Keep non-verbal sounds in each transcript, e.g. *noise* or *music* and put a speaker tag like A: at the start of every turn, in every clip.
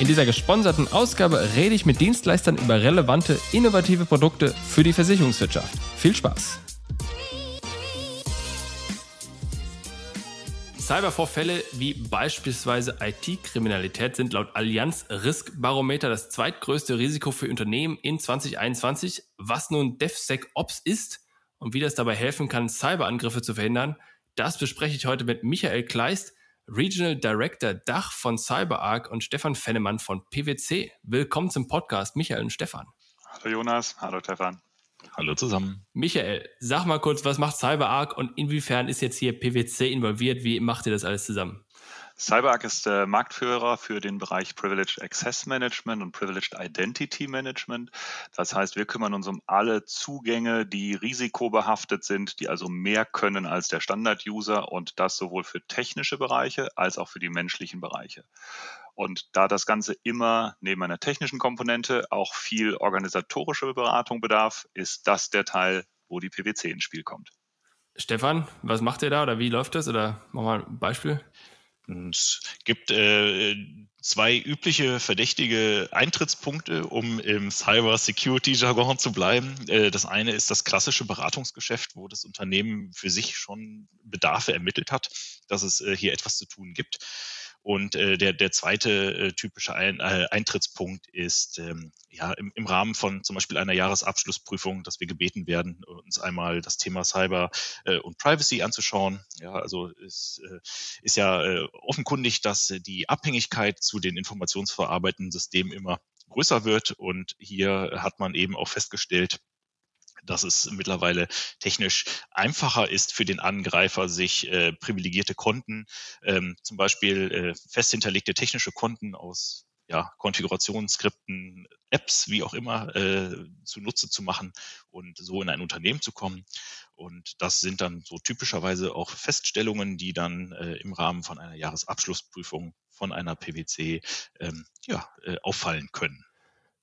A: In dieser gesponserten Ausgabe rede ich mit Dienstleistern über relevante, innovative Produkte für die Versicherungswirtschaft. Viel Spaß! Cybervorfälle wie beispielsweise IT-Kriminalität sind laut Allianz Risk Barometer das zweitgrößte Risiko für Unternehmen in 2021. Was nun DevSecOps ist und wie das dabei helfen kann, Cyberangriffe zu verhindern, das bespreche ich heute mit Michael Kleist, Regional Director Dach von CyberArk und Stefan Fennemann von PwC. Willkommen zum Podcast, Michael und Stefan.
B: Hallo Jonas, hallo Stefan.
C: Hallo zusammen.
A: Michael, sag mal kurz, was macht CyberArk und inwiefern ist jetzt hier PwC involviert? Wie macht ihr das alles zusammen?
B: CyberArk ist der Marktführer für den Bereich Privileged Access Management und Privileged Identity Management. Das heißt, wir kümmern uns um alle Zugänge, die risikobehaftet sind, die also mehr können als der Standard-User und das sowohl für technische Bereiche als auch für die menschlichen Bereiche. Und da das Ganze immer neben einer technischen Komponente auch viel organisatorische Beratung bedarf, ist das der Teil, wo die PwC ins Spiel kommt.
A: Stefan, was macht ihr da oder wie läuft das? Oder mach mal ein Beispiel.
C: Es gibt äh, zwei übliche verdächtige Eintrittspunkte, um im Cyber Security Jargon zu bleiben. Äh, das eine ist das klassische Beratungsgeschäft, wo das Unternehmen für sich schon Bedarfe ermittelt hat, dass es äh, hier etwas zu tun gibt. Und äh, der, der zweite äh, typische Ein, äh, Eintrittspunkt ist ähm, ja im, im Rahmen von zum Beispiel einer Jahresabschlussprüfung, dass wir gebeten werden, uns einmal das Thema Cyber äh, und Privacy anzuschauen. Ja, also es äh, ist ja äh, offenkundig, dass äh, die Abhängigkeit zu den informationsverarbeitenden Systemen immer größer wird. Und hier hat man eben auch festgestellt, dass es mittlerweile technisch einfacher ist für den Angreifer, sich äh, privilegierte Konten, ähm, zum Beispiel äh, fest hinterlegte technische Konten aus ja, Konfigurationsskripten, Apps, wie auch immer, äh, zunutze zu machen und so in ein Unternehmen zu kommen. Und das sind dann so typischerweise auch Feststellungen, die dann äh, im Rahmen von einer Jahresabschlussprüfung von einer PwC ähm, ja, äh, auffallen können.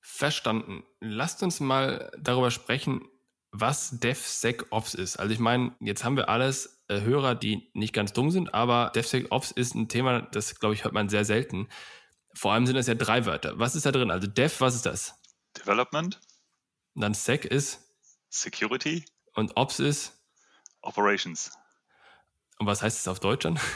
A: Verstanden. Lasst uns mal darüber sprechen, was DevSecOps ist. Also ich meine, jetzt haben wir alles äh, Hörer, die nicht ganz dumm sind, aber DevSecOps ist ein Thema, das, glaube ich, hört man sehr selten. Vor allem sind das ja drei Wörter. Was ist da drin? Also Dev, was ist das?
B: Development.
A: Und dann Sec ist?
B: Security.
A: Und Ops ist?
B: Operations.
A: Und was heißt es auf Deutsch dann? *laughs*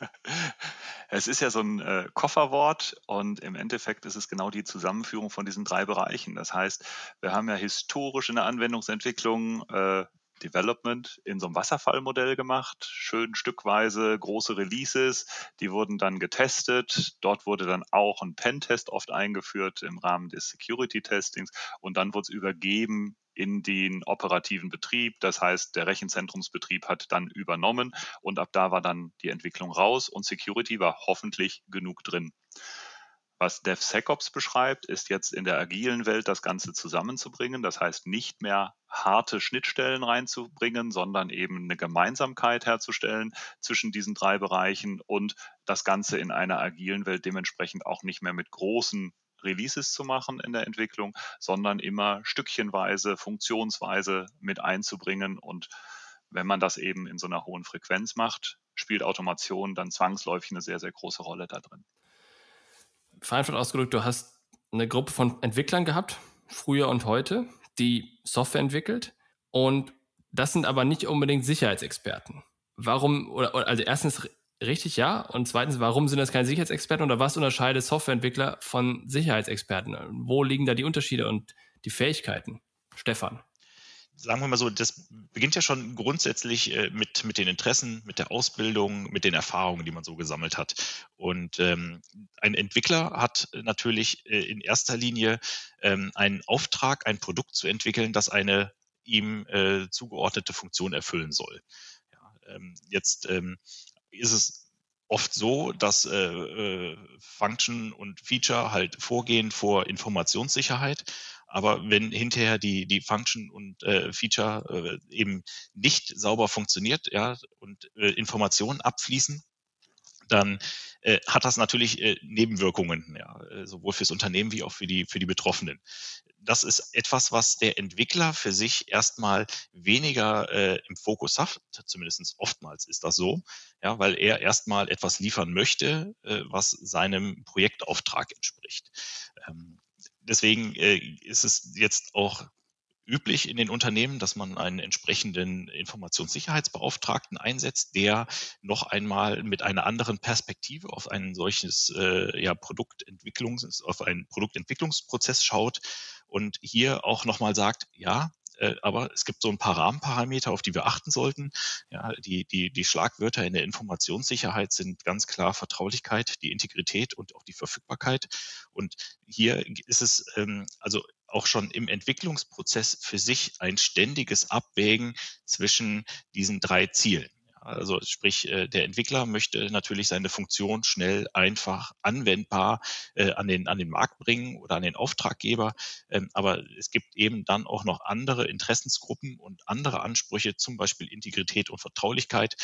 A: *laughs*
B: Es ist ja so ein äh, Kofferwort und im Endeffekt ist es genau die Zusammenführung von diesen drei Bereichen. Das heißt, wir haben ja historisch in der Anwendungsentwicklung äh, Development in so einem Wasserfallmodell gemacht, schön stückweise große Releases, die wurden dann getestet. Dort wurde dann auch ein Pentest oft eingeführt im Rahmen des Security-Testings und dann wurde es übergeben in den operativen Betrieb. Das heißt, der Rechenzentrumsbetrieb hat dann übernommen und ab da war dann die Entwicklung raus und Security war hoffentlich genug drin. Was DevSecOps beschreibt, ist jetzt in der agilen Welt das Ganze zusammenzubringen. Das heißt, nicht mehr harte Schnittstellen reinzubringen, sondern eben eine Gemeinsamkeit herzustellen zwischen diesen drei Bereichen und das Ganze in einer agilen Welt dementsprechend auch nicht mehr mit großen Releases zu machen in der Entwicklung, sondern immer stückchenweise, funktionsweise mit einzubringen. Und wenn man das eben in so einer hohen Frequenz macht, spielt Automation dann zwangsläufig eine sehr, sehr große Rolle da drin
A: vereinfacht ausgedrückt, du hast eine Gruppe von Entwicklern gehabt, früher und heute, die Software entwickelt und das sind aber nicht unbedingt Sicherheitsexperten. Warum, oder, also erstens richtig ja und zweitens, warum sind das keine Sicherheitsexperten oder was unterscheidet Softwareentwickler von Sicherheitsexperten? Wo liegen da die Unterschiede und die Fähigkeiten? Stefan.
C: sagen wir mal so, das beginnt ja schon grundsätzlich äh, mit, mit den Interessen, mit der Ausbildung, mit den Erfahrungen, die man so gesammelt hat. Und ähm, ein Entwickler hat natürlich äh, in erster Linie ähm, einen Auftrag, ein Produkt zu entwickeln, das eine ihm äh, zugeordnete Funktion erfüllen soll. Ja, ähm, jetzt ähm, ist es oft so, dass äh, äh, Function und Feature halt vorgehen vor Informationssicherheit. Aber wenn hinterher die, die Function und äh, Feature äh, eben nicht sauber funktioniert ja, und äh, Informationen abfließen, dann äh, hat das natürlich äh, Nebenwirkungen, ja, äh, sowohl fürs Unternehmen wie auch für die, für die Betroffenen. Das ist etwas, was der Entwickler für sich erstmal weniger äh, im Fokus hat, zumindest oftmals ist das so, ja, weil er erstmal etwas liefern möchte, äh, was seinem Projektauftrag entspricht. Ähm, deswegen äh, ist es jetzt auch üblich in den Unternehmen, dass man einen entsprechenden Informationssicherheitsbeauftragten einsetzt, der noch einmal mit einer anderen Perspektive auf ein solches äh, ja, Produktentwicklungs, auf einen Produktentwicklungsprozess schaut und hier auch nochmal sagt, ja, äh, aber es gibt so ein paar Rahmenparameter, auf die wir achten sollten. Ja, die, die, die Schlagwörter in der Informationssicherheit sind ganz klar Vertraulichkeit, die Integrität und auch die Verfügbarkeit. Und hier ist es ähm, also auch schon im Entwicklungsprozess für sich ein ständiges Abwägen zwischen diesen drei Zielen. Also sprich, äh, der Entwickler möchte natürlich seine Funktion schnell, einfach, anwendbar äh, an, den, an den Markt bringen oder an den Auftraggeber. Ähm, aber es gibt eben dann auch noch andere Interessensgruppen und andere Ansprüche, zum Beispiel Integrität und Vertraulichkeit.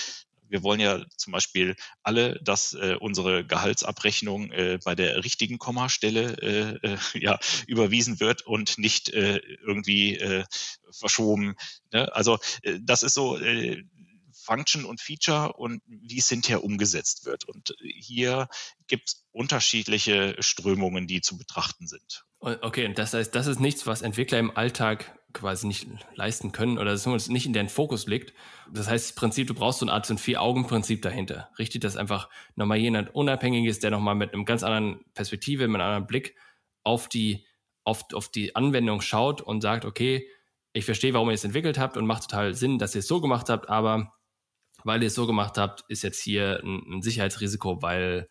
C: Wir wollen ja zum Beispiel alle, dass äh, unsere Gehaltsabrechnung äh, bei der richtigen Kommastelle äh, äh, *laughs* ja, überwiesen wird und nicht äh, irgendwie äh, verschoben. Ne? Also das ist so äh, Function und Feature und wie es hinterher umgesetzt wird. Und hier gibt es unterschiedliche Strömungen, die zu betrachten sind.
A: Okay, und das heißt, das ist nichts, was Entwickler im Alltag quasi nicht leisten können oder zumindest nicht in deren Fokus liegt. Das heißt, im Prinzip, du brauchst so eine Art so ein Vier-Augen-Prinzip dahinter. Richtig, dass einfach nochmal jemand unabhängig ist, der nochmal mit einem ganz anderen Perspektive, mit einem anderen Blick auf die, auf, auf die Anwendung schaut und sagt, okay, ich verstehe, warum ihr es entwickelt habt und macht total Sinn, dass ihr es so gemacht habt, aber weil ihr es so gemacht habt, ist jetzt hier ein, ein Sicherheitsrisiko, weil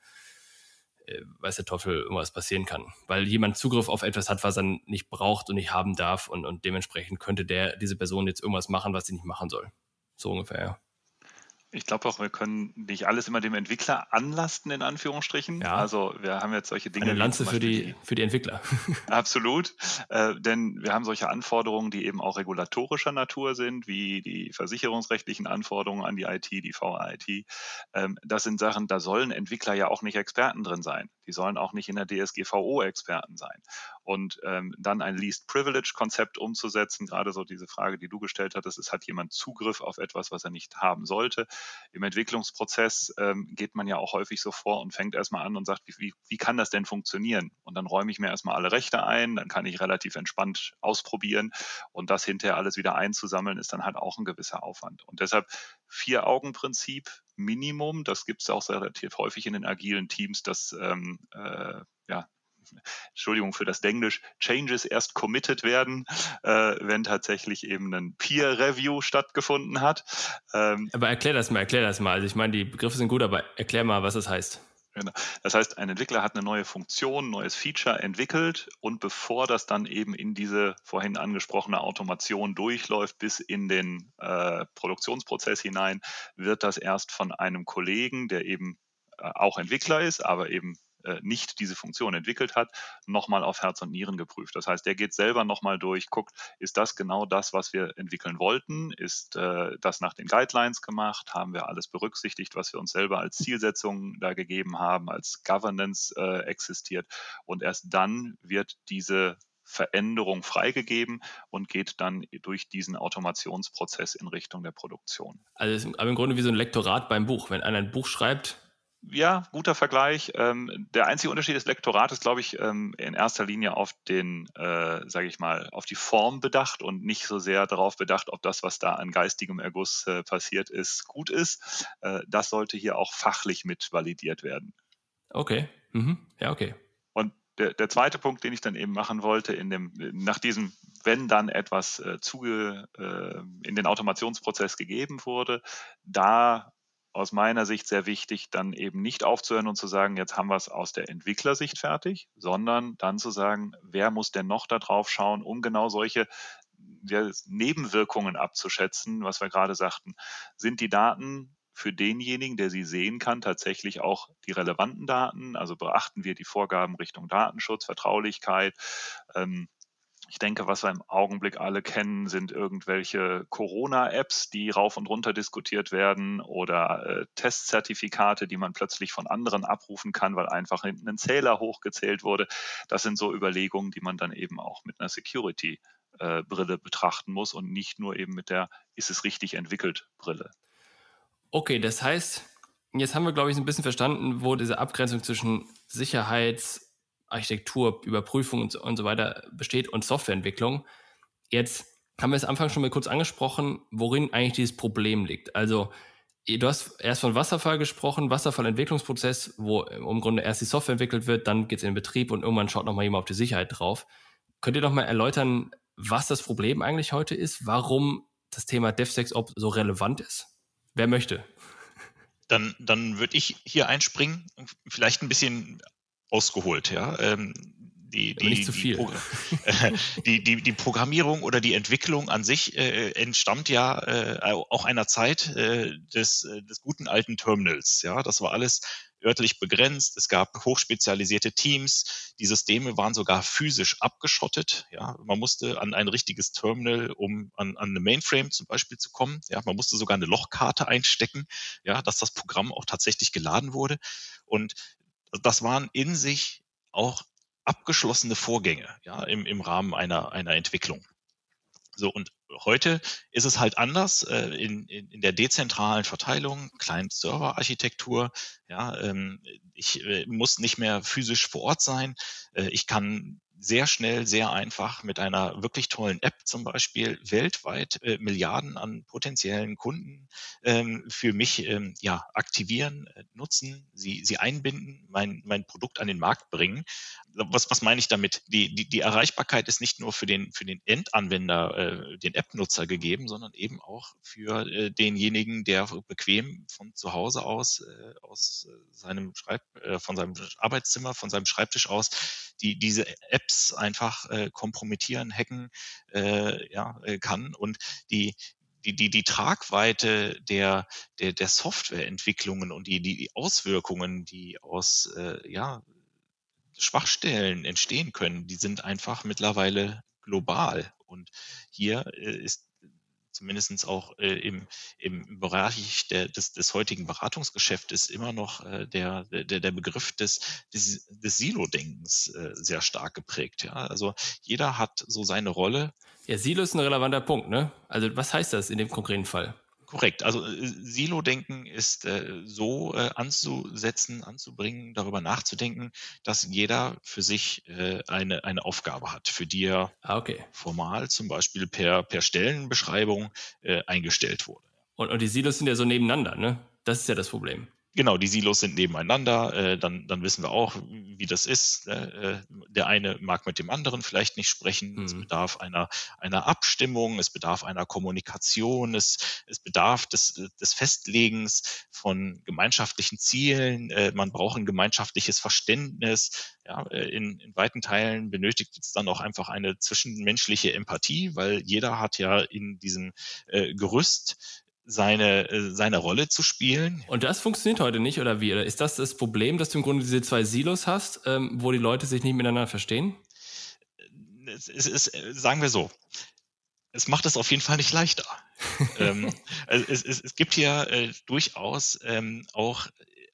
A: äh, weiß der Teufel irgendwas passieren kann. Weil jemand Zugriff auf etwas hat, was er nicht braucht und nicht haben darf und, und dementsprechend könnte der, diese Person jetzt irgendwas machen, was sie nicht machen soll. So ungefähr, ja.
B: Ich glaube auch, wir können nicht alles immer dem Entwickler anlasten, in Anführungsstrichen. Ja. Also wir haben jetzt solche Dinge.
A: Eine Lanze für die, für die Entwickler. *laughs*
B: Absolut. Äh, denn wir haben solche Anforderungen, die eben auch regulatorischer Natur sind, wie die versicherungsrechtlichen Anforderungen an die IT, die VIT. Ähm, das sind Sachen, da sollen Entwickler ja auch nicht Experten drin sein. Die sollen auch nicht in der DSGVO Experten sein. Und ähm, dann ein Least Privilege Konzept umzusetzen, gerade so diese Frage, die du gestellt hattest, es hat jemand Zugriff auf etwas, was er nicht haben sollte im Entwicklungsprozess ähm, geht man ja auch häufig so vor und fängt erstmal an und sagt, wie, wie, wie kann das denn funktionieren? Und dann räume ich mir erstmal alle Rechte ein, dann kann ich relativ entspannt ausprobieren und das hinterher alles wieder einzusammeln, ist dann halt auch ein gewisser Aufwand. Und deshalb Vier-Augen-Prinzip Minimum, das gibt es auch relativ häufig in den agilen Teams, dass ähm, äh, ja, Entschuldigung für das Englisch, Changes erst committed werden, äh, wenn tatsächlich eben ein Peer Review stattgefunden hat.
A: Ähm, aber erklär das mal, erklär das mal. Also ich meine, die Begriffe sind gut, aber erklär mal, was das heißt.
B: Genau. Das heißt, ein Entwickler hat eine neue Funktion, ein neues Feature entwickelt und bevor das dann eben in diese vorhin angesprochene Automation durchläuft bis in den äh, Produktionsprozess hinein, wird das erst von einem Kollegen, der eben äh, auch Entwickler ist, aber eben nicht diese Funktion entwickelt hat, nochmal auf Herz und Nieren geprüft. Das heißt, der geht selber nochmal durch, guckt, ist das genau das, was wir entwickeln wollten? Ist äh, das nach den Guidelines gemacht? Haben wir alles berücksichtigt, was wir uns selber als Zielsetzung da gegeben haben, als Governance äh, existiert? Und erst dann wird diese Veränderung freigegeben und geht dann durch diesen Automationsprozess in Richtung der Produktion.
A: Also aber im Grunde wie so ein Lektorat beim Buch. Wenn einer ein Buch schreibt,
B: ja, guter Vergleich. Ähm, der einzige Unterschied des Lektorats ist, glaube ich, ähm, in erster Linie auf den, äh, sage ich mal, auf die Form bedacht und nicht so sehr darauf bedacht, ob das, was da an geistigem Erguss äh, passiert ist, gut ist. Äh, das sollte hier auch fachlich mit validiert werden.
A: Okay. Mhm. Ja, okay.
B: Und der, der zweite Punkt, den ich dann eben machen wollte, in dem, nach diesem wenn dann etwas äh, zuge, äh, in den Automationsprozess gegeben wurde, da aus meiner Sicht sehr wichtig, dann eben nicht aufzuhören und zu sagen, jetzt haben wir es aus der Entwicklersicht fertig, sondern dann zu sagen, wer muss denn noch da drauf schauen, um genau solche Nebenwirkungen abzuschätzen, was wir gerade sagten. Sind die Daten für denjenigen, der sie sehen kann, tatsächlich auch die relevanten Daten? Also beachten wir die Vorgaben Richtung Datenschutz, Vertraulichkeit, ähm, ich denke, was wir im Augenblick alle kennen, sind irgendwelche Corona-Apps, die rauf und runter diskutiert werden oder äh, Testzertifikate, die man plötzlich von anderen abrufen kann, weil einfach hinten ein Zähler hochgezählt wurde. Das sind so Überlegungen, die man dann eben auch mit einer Security-Brille äh, betrachten muss und nicht nur eben mit der ist es richtig entwickelt Brille.
A: Okay, das heißt, jetzt haben wir, glaube ich, ein bisschen verstanden, wo diese Abgrenzung zwischen Sicherheits- Architektur, Überprüfung und so, und so weiter besteht und Softwareentwicklung. Jetzt haben wir es am Anfang schon mal kurz angesprochen, worin eigentlich dieses Problem liegt. Also du hast erst von Wasserfall gesprochen, Wasserfallentwicklungsprozess, wo im Grunde erst die Software entwickelt wird, dann geht es in den Betrieb und irgendwann schaut nochmal jemand auf die Sicherheit drauf. Könnt ihr noch mal erläutern, was das Problem eigentlich heute ist, warum das Thema DevSecOps so relevant ist? Wer möchte?
C: Dann, dann würde ich hier einspringen, vielleicht ein bisschen ausgeholt, ja. Ähm, die, die,
A: nicht zu viel. *laughs* *laughs*
C: Die, die, die, Programmierung oder die Entwicklung an sich äh, entstammt ja äh, auch einer Zeit äh, des, äh, des guten alten Terminals. Ja, das war alles örtlich begrenzt. Es gab hochspezialisierte Teams. Die Systeme waren sogar physisch abgeschottet. Ja, man musste an ein richtiges Terminal, um an, an eine Mainframe zum Beispiel zu kommen. Ja, man musste sogar eine Lochkarte einstecken, ja, dass das Programm auch tatsächlich geladen wurde. Und das waren in sich auch abgeschlossene Vorgänge ja, im, im Rahmen einer, einer Entwicklung. So, und heute ist es halt anders äh, in, in, in der dezentralen Verteilung, Client-Server-Architektur. Ja, ähm, ich äh, muss nicht mehr physisch vor Ort sein. Äh, ich kann sehr schnell, sehr einfach mit einer wirklich tollen App zum Beispiel weltweit äh, Milliarden an potenziellen Kunden ähm, für mich ähm, ja, aktivieren, äh, nutzen, sie, sie einbinden, mein, mein Produkt an den Markt bringen. Was, was meine ich damit? Die, die, die Erreichbarkeit ist nicht nur für den, für den Endanwender, äh, den App-Nutzer gegeben, sondern eben auch für äh, denjenigen, der bequem von zu Hause aus, äh, aus seinem Schreib, äh, von seinem Arbeitszimmer, von seinem Schreibtisch aus, die diese Apps einfach äh, kompromittieren, hacken äh, ja, äh, kann und die die, die, die Tragweite der, der, der Softwareentwicklungen und die, die Auswirkungen, die aus äh, ja, Schwachstellen entstehen können, die sind einfach mittlerweile global. Und hier äh, ist zumindest auch äh, im, im Bereich der, des, des heutigen Beratungsgeschäftes immer noch äh, der, der, der Begriff des, des, des Silo-Denkens äh, sehr stark geprägt. Ja? Also jeder hat so seine Rolle.
A: Ja, Silo ist ein relevanter Punkt, ne? Also was heißt das in dem konkreten Fall?
C: Korrekt. Also äh, Silo-Denken ist äh, so äh, anzusetzen, anzubringen, darüber nachzudenken, dass jeder für sich äh, eine, eine Aufgabe hat, für die er
A: ah, okay.
C: formal zum Beispiel per, per Stellenbeschreibung äh, eingestellt wurde.
A: Und, und die Silos sind ja so nebeneinander, ne? Das ist ja das Problem.
C: Genau, die Silos sind nebeneinander, äh, dann, dann wissen wir auch, wie das ist. Äh, der eine mag mit dem anderen vielleicht nicht sprechen. Mhm. Es bedarf einer, einer Abstimmung, es bedarf einer Kommunikation, es, es bedarf des, des Festlegens von gemeinschaftlichen Zielen. Äh, man braucht ein gemeinschaftliches Verständnis. Ja, äh, in, in weiten Teilen benötigt es dann auch einfach eine zwischenmenschliche Empathie, weil jeder hat ja in diesem äh, Gerüst seine, äh, seine Rolle zu spielen.
A: Und das funktioniert heute nicht, oder wie? Oder ist das das Problem, dass du im Grunde diese zwei Silos hast, ähm, wo die Leute sich nicht miteinander verstehen?
C: Es, es, es, sagen wir so, es macht es auf jeden Fall nicht leichter. *laughs* ähm, es, es, es gibt hier äh, durchaus ähm, auch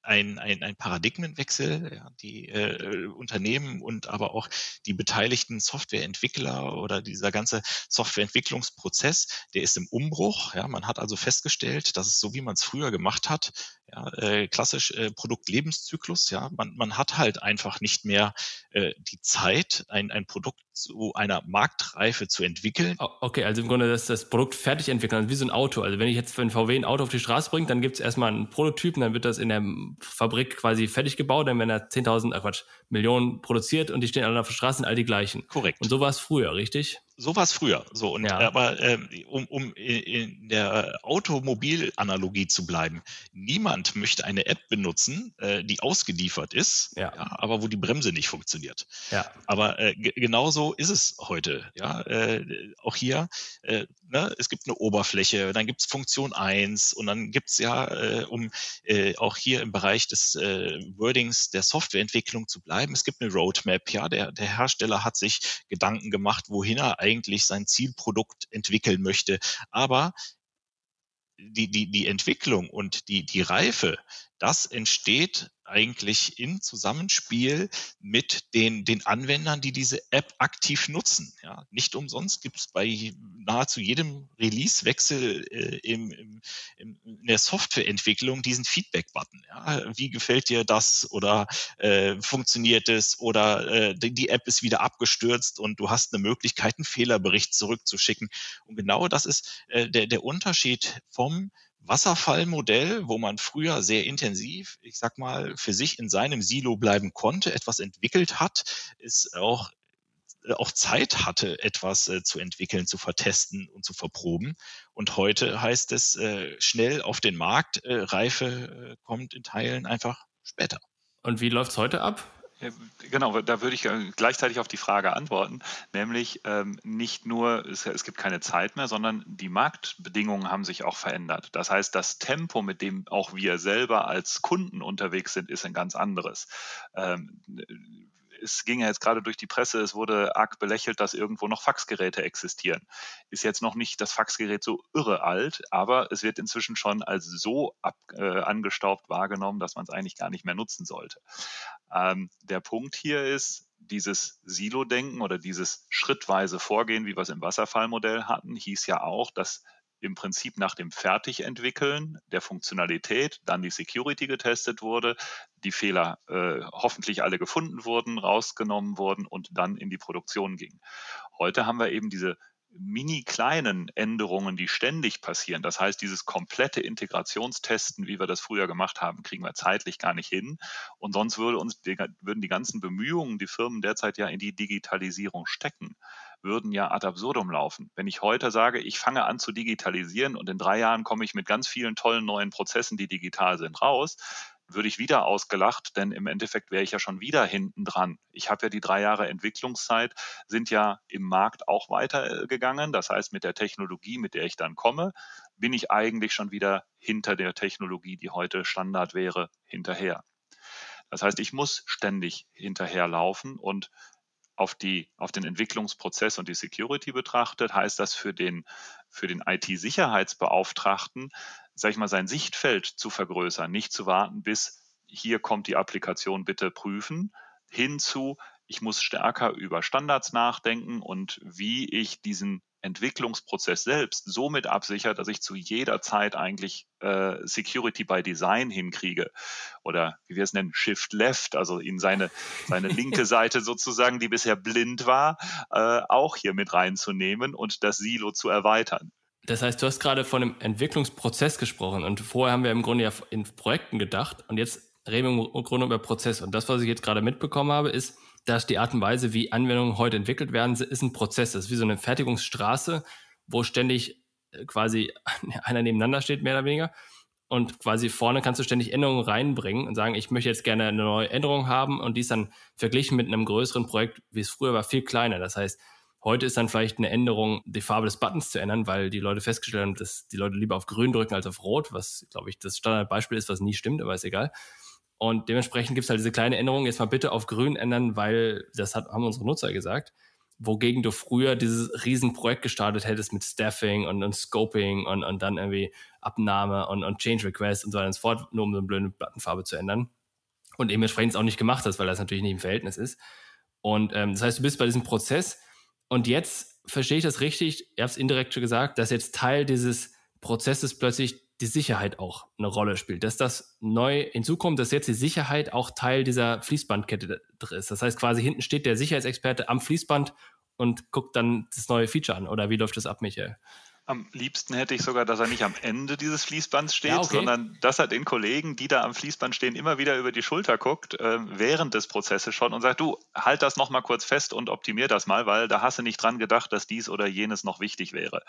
C: ein, ein, ein Paradigmenwechsel. Ja, die äh, Unternehmen und aber auch die beteiligten Softwareentwickler oder dieser ganze Softwareentwicklungsprozess, der ist im Umbruch. Ja, man hat also festgestellt, dass es so wie man es früher gemacht hat, ja, äh, klassisch äh, Produktlebenszyklus, ja, man, man hat halt einfach nicht mehr äh, die Zeit, ein, ein Produkt zu einer Marktreife zu entwickeln.
A: Okay, also im Grunde das, das Produkt fertig entwickeln, also wie so ein Auto. Also wenn ich jetzt für ein VW ein Auto auf die Straße bringe, dann gibt es erstmal einen Prototypen, dann wird das in der Fabrik quasi fertig gebaut, dann werden da 10.000, äh Quatsch, Millionen produziert und die stehen alle auf der Straße, sind all die gleichen.
C: Korrekt.
A: Und so war es früher, richtig?
C: So war es früher. So, und ja. aber ähm, um, um in der Automobilanalogie zu bleiben, niemand möchte eine App benutzen, äh, die ausgeliefert ist, ja. ja. aber wo die Bremse nicht funktioniert. Ja. Aber äh, genauso ist es heute. Ja, äh, auch hier, äh, ne, es gibt eine Oberfläche, dann gibt es Funktion 1 und dann gibt es ja, äh, um äh, auch hier im Bereich des äh, Wordings der Softwareentwicklung zu bleiben, es gibt eine Roadmap. Ja, der, der Hersteller hat sich Gedanken gemacht, wohin er eigentlich sein Zielprodukt entwickeln möchte. Aber die, die, die Entwicklung und die, die Reife, das entsteht eigentlich im Zusammenspiel mit den, den Anwendern, die diese App aktiv nutzen. Ja, nicht umsonst gibt es bei nahezu jedem Release-Wechsel äh, im, im, in der Softwareentwicklung diesen Feedback-Button. Ja, wie gefällt dir das oder äh, funktioniert es oder äh, die App ist wieder abgestürzt und du hast eine Möglichkeit, einen Fehlerbericht zurückzuschicken. Und genau das ist äh, der, der Unterschied vom Wasserfallmodell, wo man früher sehr intensiv, ich sag mal, für sich in seinem Silo bleiben konnte, etwas entwickelt hat, ist auch äh, auch Zeit hatte, etwas äh, zu entwickeln, zu vertesten und zu verproben. Und heute heißt es äh, schnell auf den Markt, äh, Reife äh, kommt in Teilen einfach später.
A: Und wie läuft es heute ab?
B: Genau, da würde ich äh, gleichzeitig auf die Frage antworten, nämlich ähm, nicht nur, es, es, gibt keine Zeit mehr, sondern die Marktbedingungen haben sich auch verändert. Das heißt, das Tempo, mit dem auch wir selber als Kunden unterwegs sind, ist ein ganz anderes. Ähm, es ging ja jetzt gerade durch die Presse, es wurde arg belächelt, dass irgendwo noch Faxgeräte existieren. Ist jetzt noch nicht das Faxgerät so irre alt, aber es wird inzwischen schon als so ab, äh, angestaubt wahrgenommen, dass man es eigentlich gar nicht mehr nutzen sollte. Ähm, der Punkt hier ist, dieses Silo-Denken oder dieses schrittweise Vorgehen, wie wir es im Wasserfallmodell hatten, hieß ja auch, dass im Prinzip nach dem Fertigentwickeln der Funktionalität dann die Security getestet wurde, die Fehler äh, hoffentlich alle gefunden wurden, rausgenommen wurden und dann in die Produktion ging. Heute haben wir eben diese mini kleinen Änderungen, die ständig passieren. Das heißt, dieses komplette Integrationstesten, wie wir das früher gemacht haben, kriegen wir zeitlich gar nicht hin. Und sonst würde uns die, würden die ganzen Bemühungen, die Firmen derzeit ja in die Digitalisierung stecken, würden ja ad absurdum laufen. Wenn ich heute sage, ich fange an zu digitalisieren und in drei Jahren komme ich mit ganz vielen tollen neuen Prozessen, die digital sind, raus, würde ich wieder ausgelacht, denn im Endeffekt wäre ich ja schon wieder hinten dran. Ich habe ja die drei Jahre Entwicklungszeit, sind ja im Markt auch weitergegangen. Das heißt, mit der Technologie, mit der ich dann komme, bin ich eigentlich schon wieder hinter der Technologie, die heute Standard wäre, hinterher. Das heißt, ich muss ständig hinterherlaufen und auf, die, auf den Entwicklungsprozess und die Security betrachtet, heißt das für den, für den IT-Sicherheitsbeauftragten, sag ich mal, sein Sichtfeld zu vergrößern, nicht zu warten, bis hier kommt die Applikation, bitte prüfen, hinzu, ich muss stärker über Standards nachdenken und wie ich diesen Entwicklungsprozess selbst so mit absichert, dass ich zu jeder Zeit eigentlich äh, Security by Design hinkriege. Oder wie wir es nennen, Shift Left, also in seine, seine linke *laughs* Seite sozusagen, die bisher blind war, äh, auch hier mit reinzunehmen und das Silo zu erweitern.
A: Das heißt, du hast gerade von einem Entwicklungsprozess gesprochen und vorher haben wir im Grunde ja in Projekten gedacht und jetzt reden wir im Grunde über Prozess. Und das, was ich jetzt gerade mitbekommen habe, ist, dass die Art und Weise, wie Anwendungen heute entwickelt werden, ist ein Prozess. Das ist wie so eine Fertigungsstraße, wo ständig äh, quasi *laughs* einer nebeneinander steht, mehr oder weniger. Und quasi vorne kannst du ständig Änderungen reinbringen und sagen, ich möchte jetzt gerne eine neue Änderung haben und die ist dann verglichen mit einem größeren Projekt, wie es früher war, viel kleiner. Das heißt, heute ist dann vielleicht eine Änderung, die Farbe des Buttons zu ändern, weil die Leute festgestellt haben, dass die Leute lieber auf grün drücken als auf rot, was, glaube ich, das Standardbeispiel ist, was nie stimmt, aber ist egal. Und dementsprechend gibt es halt diese kleine Änderung, jetzt mal bitte auf grün ändern, weil das hat, haben unsere Nutzer gesagt. Wogegen du früher dieses Riesenprojekt gestartet hättest mit Staffing und, und Scoping und, und dann irgendwie Abnahme und, und Change Request und so weiter und so fort, nur um so eine blöde Buttonfarbe zu ändern. Und dementsprechend es auch nicht gemacht hast, weil das natürlich nicht im Verhältnis ist. Und ähm, das heißt, du bist bei diesem Prozess und jetzt verstehe ich das richtig, ihr habt es indirekt schon gesagt, dass jetzt Teil dieses Prozesses plötzlich die Sicherheit auch eine Rolle spielt, dass das neu hinzukommt, dass jetzt die Sicherheit auch Teil dieser Fließbandkette ist. Das heißt, quasi hinten steht der Sicherheitsexperte am Fließband und guckt dann das neue Feature an. Oder wie läuft das ab, Michael?
B: Am liebsten hätte ich sogar, dass er nicht am Ende dieses Fließbands steht, ja, okay. sondern dass er den Kollegen, die da am Fließband stehen, immer wieder über die Schulter guckt, äh, während des Prozesses schon und sagt, du, halt das nochmal kurz fest und optimier das mal, weil da hast du nicht dran gedacht, dass dies oder jenes noch wichtig wäre.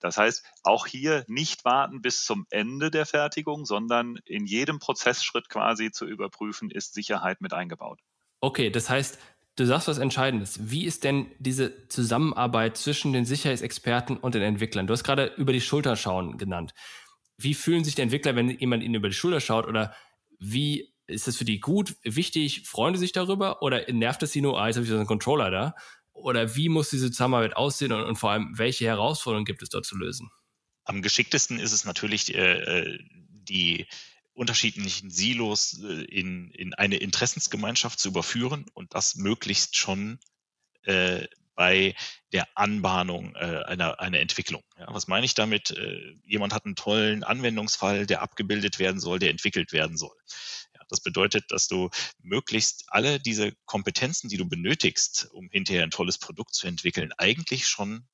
B: Das heißt, auch hier nicht warten bis zum Ende der Fertigung, sondern in jedem Prozessschritt quasi zu überprüfen, ist Sicherheit mit eingebaut.
A: Okay, das heißt, Du sagst was Entscheidendes. Wie ist denn diese Zusammenarbeit zwischen den Sicherheitsexperten und den Entwicklern? Du hast gerade über die Schulter schauen genannt. Wie fühlen sich die Entwickler, wenn jemand ihnen über die Schulter schaut? Oder wie ist das für die gut, wichtig? Freuen sie sich darüber? Oder nervt es sie nur, ah, jetzt habe ich so einen Controller da? Oder wie muss diese Zusammenarbeit aussehen und, und vor allem, welche Herausforderungen gibt es dort zu lösen?
C: Am geschicktesten ist es natürlich, äh, äh die unterschiedlichen Silos äh, in, in eine Interessensgemeinschaft zu überführen und das möglichst schon äh, bei der Anbahnung äh, einer, einer Entwicklung. Ja, was meine ich damit? Äh, jemand hat einen tollen Anwendungsfall, der abgebildet werden soll, der entwickelt werden soll. Ja, das bedeutet, dass du möglichst alle diese Kompetenzen, die du benötigst, um hinterher ein tolles Produkt zu entwickeln, eigentlich schon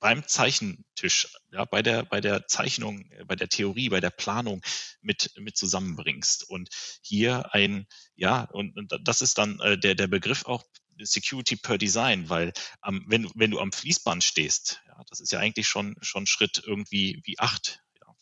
C: beim Zeichentisch, ja, bei der, bei der Zeichnung, äh, bei der Theorie, bei der Planung mit, mit zusammenbringst. Und hier ein, ja, und, und das ist dann äh, der, der Begriff auch Security per Design, weil ähm, wenn, wenn du am Fließband stehst, ja, das ist ja eigentlich schon, schon Schritt irgendwie wie acht,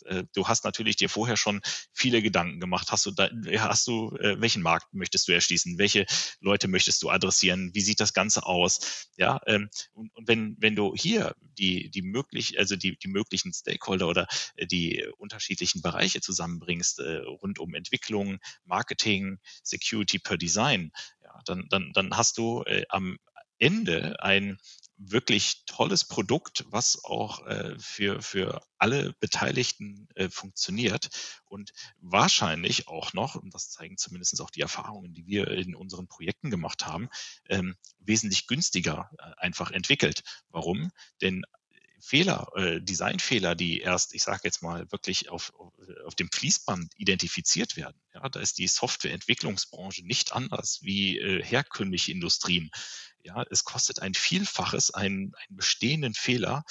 C: äh, du hast natürlich dir vorher schon viele Gedanken gemacht. Hast du da, hast du, äh, welchen Markt möchtest du erschließen? Welche Leute möchtest du adressieren? Wie sieht das Ganze aus? Ja, ähm, und, und wenn, wenn du hier die, die möglich, also die, die möglichen Stakeholder oder äh, die unterschiedlichen Bereiche zusammenbringst, rund um Entwicklung, Marketing, Security per Design, ja, dann, dann, dann hast du äh, am Ende ein wirklich tolles Produkt, was auch äh, für, für alle Beteiligten äh, funktioniert und wahrscheinlich auch noch, und das zeigen zumindest auch die Erfahrungen, die wir in unseren Projekten gemacht haben, ähm, wesentlich günstiger äh, einfach entwickelt. Warum? Denn Fehler, äh, Designfehler, die erst, ich sage jetzt mal, wirklich auf, auf dem Fließband identifiziert werden. Ja, da ist die Softwareentwicklungsbranche nicht anders wie äh, herkömmliche Industrien. Ja, es kostet ein Vielfaches, einen, einen bestehenden Fehler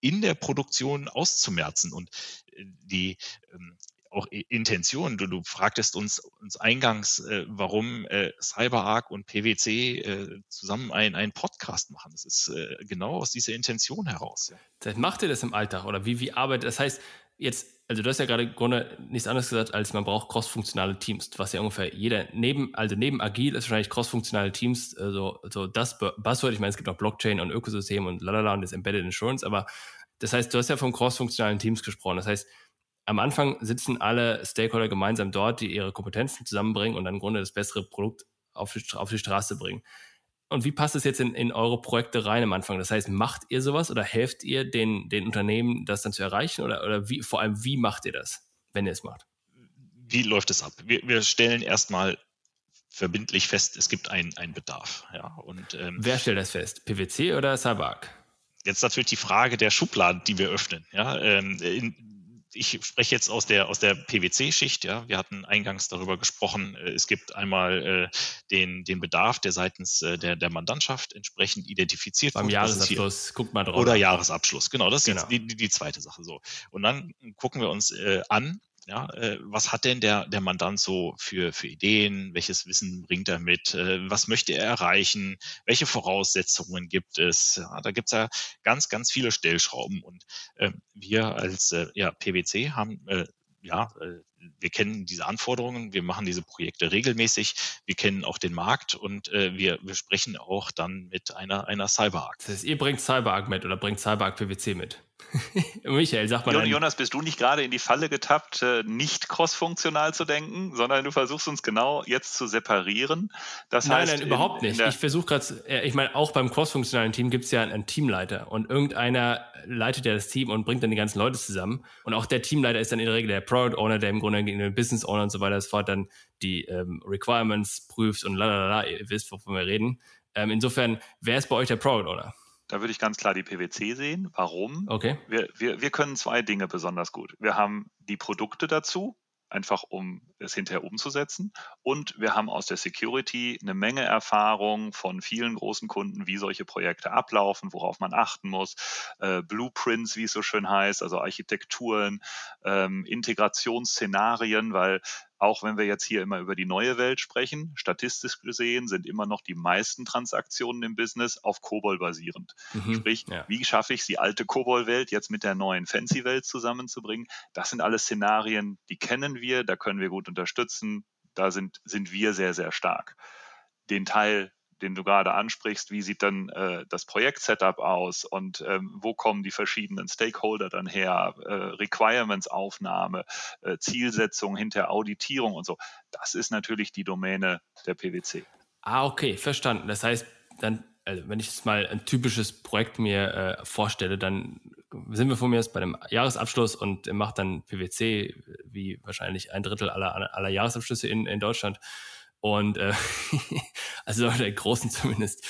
C: in der Produktion auszumerzen. Und äh, die ähm, auch Intention. Du, du fragtest uns, uns eingangs, äh, warum äh, CyberArk und PwC äh, zusammen ein, einen Podcast machen. Das ist äh, genau aus dieser Intention heraus. Ja.
A: Macht ihr das im Alltag oder wie, wie arbeitet das? heißt, jetzt, also du hast ja gerade im Grunde nichts anderes gesagt, als man braucht crossfunktionale Teams, was ja ungefähr jeder neben, also neben Agil ist wahrscheinlich crossfunktionale Teams, also, also das Buzzword, ich meine, es gibt auch Blockchain und Ökosystem und lalala und das Embedded Insurance, aber das heißt, du hast ja von crossfunktionalen Teams gesprochen. Das heißt, am Anfang sitzen alle Stakeholder gemeinsam dort, die ihre Kompetenzen zusammenbringen und dann im Grunde das bessere Produkt auf die, auf die Straße bringen. Und wie passt es jetzt in, in eure Projekte rein am Anfang? Das heißt, macht ihr sowas oder helft ihr den, den Unternehmen, das dann zu erreichen? Oder, oder wie, vor allem, wie macht ihr das, wenn ihr es macht?
C: Wie läuft es ab? Wir, wir stellen erstmal verbindlich fest, es gibt einen, einen Bedarf. Ja, und,
A: ähm, Wer stellt das fest? PwC oder Sabak?
C: Jetzt natürlich die Frage der Schubladen, die wir öffnen. Ja, ähm, in, ich spreche jetzt aus der, aus der PwC-Schicht. Ja. Wir hatten eingangs darüber gesprochen, äh, es gibt einmal äh, den, den Bedarf, der seitens äh, der, der Mandantschaft entsprechend identifiziert
A: Beim wird. Beim Jahresabschluss, guckt mal drauf.
C: Oder Jahresabschluss, genau, das ist genau. Die, die, die, zweite Sache so. Und dann gucken wir uns äh, an, ja, äh, was hat denn der, der Mandant so für, für Ideen? Welches Wissen bringt er mit? Äh, was möchte er erreichen? Welche Voraussetzungen gibt es? Ja, da gibt es ja ganz, ganz viele Stellschrauben. Und äh, wir als äh, ja, PwC haben äh, ja, äh, wir kennen diese Anforderungen, wir machen diese Projekte regelmäßig, wir kennen auch den Markt und äh, wir, wir sprechen auch dann mit einer, einer CyberArk.
A: Das heißt, ihr bringt CyberArk mit oder bringt CyberArk PwC mit? *laughs* Michael, sag mal.
B: Jonas, bist du nicht gerade in die Falle getappt, äh, nicht crossfunktional zu denken, sondern du versuchst uns genau jetzt zu separieren?
A: Das nein, heißt, nein, überhaupt in, nicht. In ich versuche gerade, äh, ich meine, auch beim crossfunktionalen Team gibt es ja einen Teamleiter und irgendeiner leitet ja das Team und bringt dann die ganzen Leute zusammen. Und auch der Teamleiter ist dann in der Regel der Product Owner, der im Grunde gegen den Business Owner und so weiter sofort dann die ähm, Requirements prüft und lalala, ihr wisst, wovon wir reden. Ähm, insofern, wer ist bei euch der Product Owner?
B: Da würde ich ganz klar die PwC sehen. Warum?
A: Okay.
B: Wir, wir, wir können zwei Dinge besonders gut. Wir haben die Produkte dazu, einfach um es hinterher umzusetzen. Und wir haben aus der Security eine Menge Erfahrung von vielen großen Kunden, wie solche Projekte ablaufen, worauf man achten muss, äh, Blueprints, wie es so schön heißt, also Architekturen, ähm, Integrationsszenarien, weil auch wenn wir jetzt hier immer über die neue Welt sprechen, statistisch gesehen sind immer noch die meisten Transaktionen im Business auf COBOL basierend. Mhm, Sprich, ja. wie schaffe ich es, die alte COBOL-Welt jetzt mit der neuen Fancy-Welt zusammenzubringen? Das sind alles Szenarien, die kennen wir, da können wir gut unterstützen, da sind, sind wir sehr, sehr stark. Den Teil den du gerade ansprichst, wie sieht dann äh, das Projekt-Setup aus und ähm, wo kommen die verschiedenen Stakeholder dann her, äh, Requirements-Aufnahme, äh, Zielsetzung hinter Auditierung und so. Das ist natürlich die Domäne der PwC.
A: Ah, okay, verstanden. Das heißt, dann, also wenn ich jetzt mal ein typisches Projekt mir äh, vorstelle, dann sind wir von mir jetzt bei einem Jahresabschluss und macht dann PwC, wie wahrscheinlich ein Drittel aller, aller Jahresabschlüsse in, in Deutschland und äh, *laughs* also *laughs* der großen zumindest.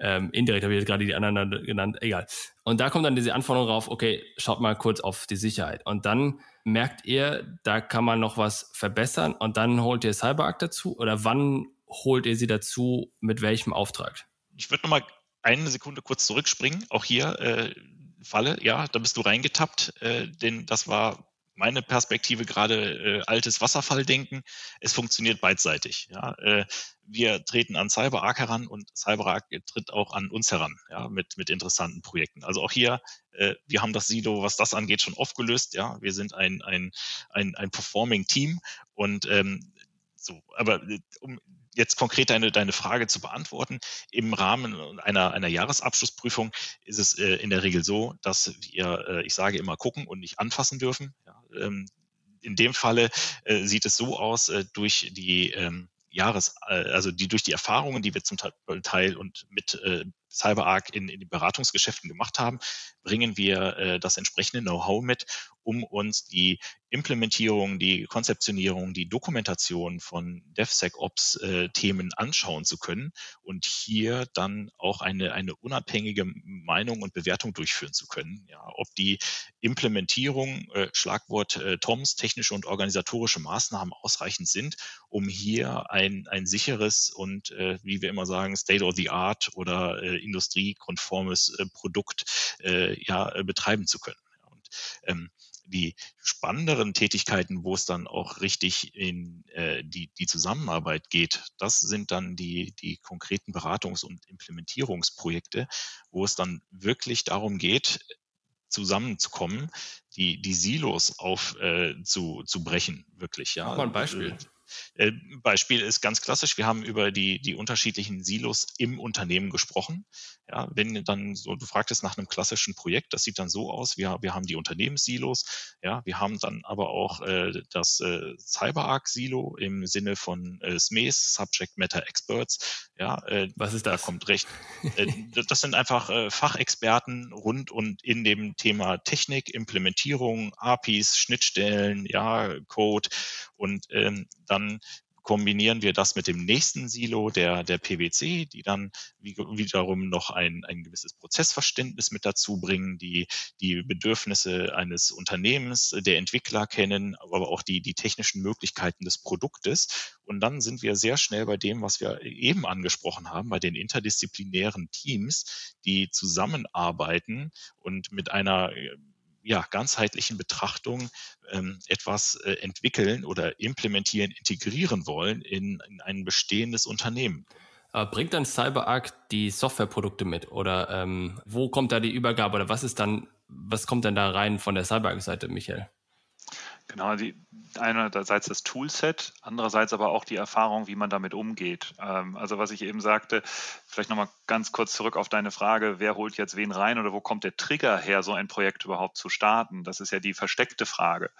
A: Ähm, indirekt habe ich jetzt gerade die anderen genannt, egal. Und da kommt dann diese Anforderung rauf, okay, schaut mal kurz auf die Sicherheit. Und dann merkt ihr, da kann man noch was verbessern und dann holt ihr CyberArk dazu oder wann holt ihr sie dazu, mit welchem Auftrag?
C: Ich würde nochmal eine Sekunde kurz zurückspringen. Auch hier äh, Falle, ja, da bist du reingetappt, äh, denn das war meine Perspektive gerade äh, altes Wasserfalldenken. Es funktioniert beidseitig. Ja. Äh, wir treten an CyberArk heran und CyberArk tritt auch an uns heran ja, mit, mit interessanten Projekten. Also auch hier, äh, wir haben das Silo, was das angeht, schon aufgelöst. Ja. Wir sind ein, ein, ein, ein Performing Team und ähm, so, aber äh, um jetzt konkret deine, deine Frage zu beantworten, im Rahmen einer, einer Jahresabschlussprüfung ist es äh, in der Regel so, dass wir, äh, ich sage immer, gucken und nicht anfassen dürfen. Ja, in dem Falle äh, sieht es so aus, äh, durch die ähm, Jahres, äh, also die durch die Erfahrungen, die wir zum Teil und mit äh, CyberArk in, in den Beratungsgeschäften gemacht haben, bringen wir äh, das entsprechende Know-how mit, um uns die Implementierung, die Konzeptionierung, die Dokumentation von DevSecOps-Themen äh, anschauen zu können und hier dann auch eine, eine unabhängige Meinung und Bewertung durchführen zu können. Ja, ob die Implementierung, äh, Schlagwort äh, TOMS, technische und organisatorische Maßnahmen ausreichend sind, um hier ein, ein sicheres und, äh, wie wir immer sagen, State-of-the-Art oder äh, industriekonformes äh, Produkt äh, ja, äh, betreiben zu können. Und ähm, die spannenderen Tätigkeiten, wo es dann auch richtig in äh, die, die Zusammenarbeit geht, das sind dann die, die konkreten Beratungs- und Implementierungsprojekte, wo es dann wirklich darum geht, zusammenzukommen, die, die Silos auf äh, zu, zu brechen, wirklich. Ja.
A: Mach mal ein Beispiel.
C: Äh, Beispiel ist ganz klassisch. Wir haben über die, die unterschiedlichen Silos im Unternehmen gesprochen. Ja, wenn dann so, du fragtest nach einem klassischen Projekt, das sieht dann so aus. Wir, wir haben die Unternehmenssilos. Ja, wir haben dann aber auch äh, das äh, CyberArk-Silo im Sinne von äh, SMEs, Subject Matter Experts. Ja,
A: äh, was ist das?
C: Da kommt recht. Äh, *laughs* das sind einfach äh, Fachexperten rund und in dem Thema Technik, Implementierung, APIs, Schnittstellen, ja, Code und ähm, dann kombinieren wir das mit dem nächsten Silo der, der PwC, die dann wiederum noch ein, ein gewisses Prozessverständnis mit dazu bringen, die die Bedürfnisse eines Unternehmens, der Entwickler kennen, aber auch die, die technischen Möglichkeiten des Produktes. Und dann sind wir sehr schnell bei dem, was wir eben angesprochen haben, bei den interdisziplinären Teams, die zusammenarbeiten und mit einer ja, ganzheitlichen Betrachtung ähm, etwas äh, entwickeln oder implementieren, integrieren wollen in, in ein bestehendes Unternehmen.
A: bringt dann CyberArk die Softwareprodukte mit oder ähm, wo kommt da die Übergabe oder was ist dann, was kommt denn da rein von der CyberArk-Seite, Michael?
B: Genau, die, einerseits das Toolset, andererseits aber auch die Erfahrung, wie man damit umgeht. Ähm, also was ich eben sagte, vielleicht nochmal ganz kurz zurück auf deine Frage, wer holt jetzt wen rein oder wo kommt der Trigger her, so ein Projekt überhaupt zu starten? Das ist ja die versteckte Frage.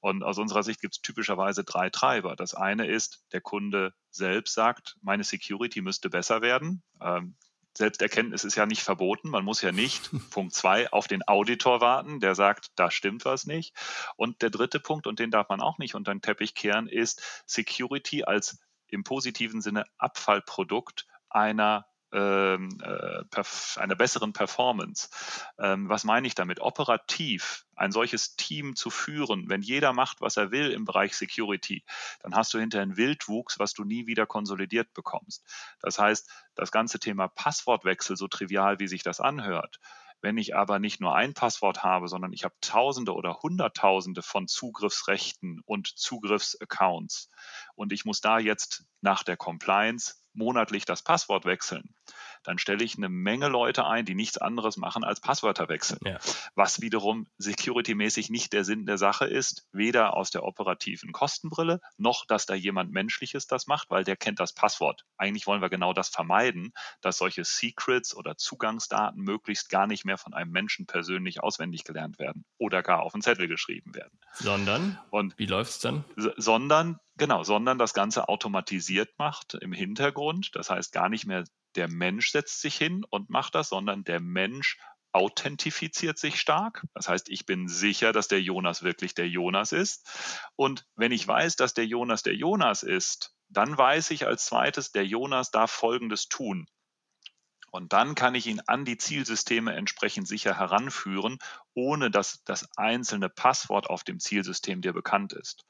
B: Und aus unserer Sicht gibt es typischerweise drei Treiber. Das eine ist, der Kunde selbst sagt, meine Security müsste besser werden. Ähm, Selbsterkenntnis ist ja nicht verboten. Man muss ja nicht, *laughs* Punkt zwei, auf den Auditor warten, der sagt, da stimmt was nicht. Und der dritte Punkt, und den darf man auch nicht unter den Teppich kehren, ist Security als im positiven Sinne Abfallprodukt einer einer besseren Performance. Ähm, was meine ich damit? Operativ ein solches Team zu führen, wenn jeder macht, was er will im Bereich Security, dann hast du hinterher einen Wildwuchs, was du nie wieder konsolidiert bekommst. Das heißt, das ganze Thema Passwortwechsel, so trivial wie sich das anhört, wenn ich aber nicht nur ein Passwort habe, sondern ich habe Tausende oder Hunderttausende von Zugriffsrechten und Zugriffsaccounts und ich muss da jetzt nach der Compliance monatlich das Passwort wechseln, dann stelle ich eine Menge Leute ein, die nichts anderes machen als Passwörter wechseln. Ja. Was wiederum security-mäßig nicht der Sinn der Sache ist, weder aus der operativen Kostenbrille, noch dass da jemand Menschliches das macht, weil der kennt das Passwort. Eigentlich wollen wir genau das vermeiden, dass solche Secrets oder Zugangsdaten möglichst gar nicht mehr von einem Menschen persönlich auswendig gelernt werden oder gar auf einen Zettel geschrieben werden.
A: Sondern? Und wie läuft es dann?
B: Sondern Genau, sondern das Ganze automatisiert macht im Hintergrund. Das heißt gar nicht mehr der Mensch setzt sich hin und macht das, sondern der Mensch authentifiziert sich stark. Das heißt, ich bin sicher, dass der Jonas wirklich der Jonas ist. Und wenn ich weiß, dass der Jonas der Jonas ist, dann weiß ich als zweites, der Jonas darf Folgendes tun. Und dann kann ich ihn an die Zielsysteme entsprechend sicher heranführen, ohne dass das einzelne Passwort auf dem Zielsystem dir bekannt ist.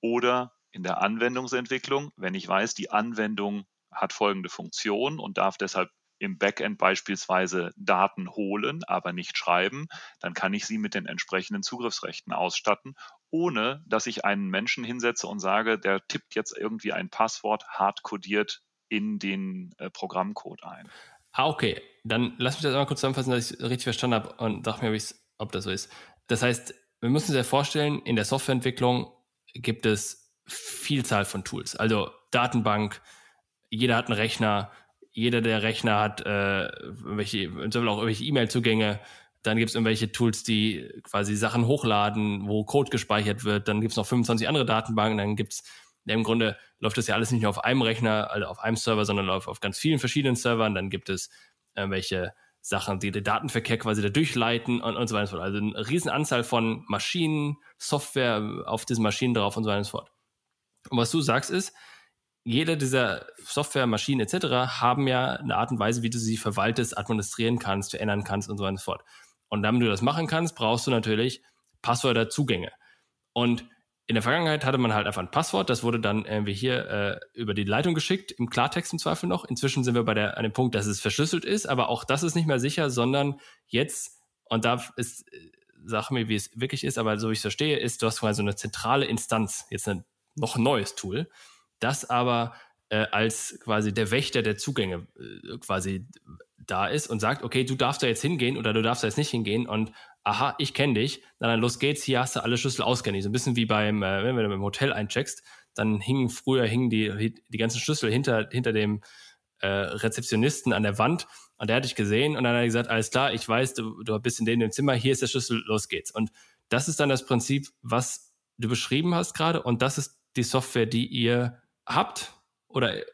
B: Oder in der Anwendungsentwicklung, wenn ich weiß, die Anwendung hat folgende Funktion und darf deshalb im Backend beispielsweise Daten holen, aber nicht schreiben, dann kann ich sie mit den entsprechenden Zugriffsrechten ausstatten, ohne dass ich einen Menschen hinsetze und sage, der tippt jetzt irgendwie ein Passwort hardcodiert in den äh, Programmcode ein.
A: Ah, okay. Dann lass mich das einmal kurz zusammenfassen, dass ich es richtig verstanden habe und sag mir, ob das so ist. Das heißt, wir müssen uns ja vorstellen, in der Softwareentwicklung gibt es Vielzahl von Tools. Also Datenbank, jeder hat einen Rechner, jeder der Rechner hat äh, welche, auch irgendwelche E-Mail-Zugänge. Dann gibt es irgendwelche Tools, die quasi Sachen hochladen, wo Code gespeichert wird. Dann gibt es noch 25 andere Datenbanken. Dann gibt es, im Grunde läuft das ja alles nicht nur auf einem Rechner, also auf einem Server, sondern läuft auf ganz vielen verschiedenen Servern. Dann gibt es irgendwelche Sachen, die den Datenverkehr quasi da durchleiten und, und so weiter und so fort. Also eine riesen Anzahl von Maschinen, Software auf diesen Maschinen drauf und so weiter und so fort. Und was du sagst ist, jede dieser Software, Maschinen etc. haben ja eine Art und Weise, wie du sie verwaltest, administrieren kannst, verändern kannst und so weiter und so fort. Und damit du das machen kannst, brauchst du natürlich Passwörter, Zugänge. Und in der Vergangenheit hatte man halt einfach ein Passwort, das wurde dann irgendwie hier äh, über die Leitung geschickt, im Klartext im Zweifel noch. Inzwischen sind wir bei der, an dem Punkt, dass es verschlüsselt ist, aber auch das ist nicht mehr sicher, sondern jetzt, und da ist, äh, sag mir, wie es wirklich ist, aber so wie ich es verstehe, ist, du hast quasi so eine zentrale Instanz, jetzt ein noch neues Tool, das aber äh, als quasi der Wächter der Zugänge äh, quasi da ist und sagt, okay, du darfst da jetzt hingehen oder du darfst da jetzt nicht hingehen und aha, ich kenne dich, dann los geht's, hier hast du alle Schlüssel ausgehändigt. So ein bisschen wie beim, äh, wenn du im Hotel eincheckst, dann hingen früher hingen die, die ganzen Schlüssel hinter, hinter dem äh, Rezeptionisten an der Wand und der hat dich gesehen und dann hat er gesagt, alles klar, ich weiß, du, du bist in dem Zimmer, hier ist der Schlüssel, los geht's. Und das ist dann das Prinzip, was du beschrieben hast gerade und das ist die Software, die ihr habt? Oder äh,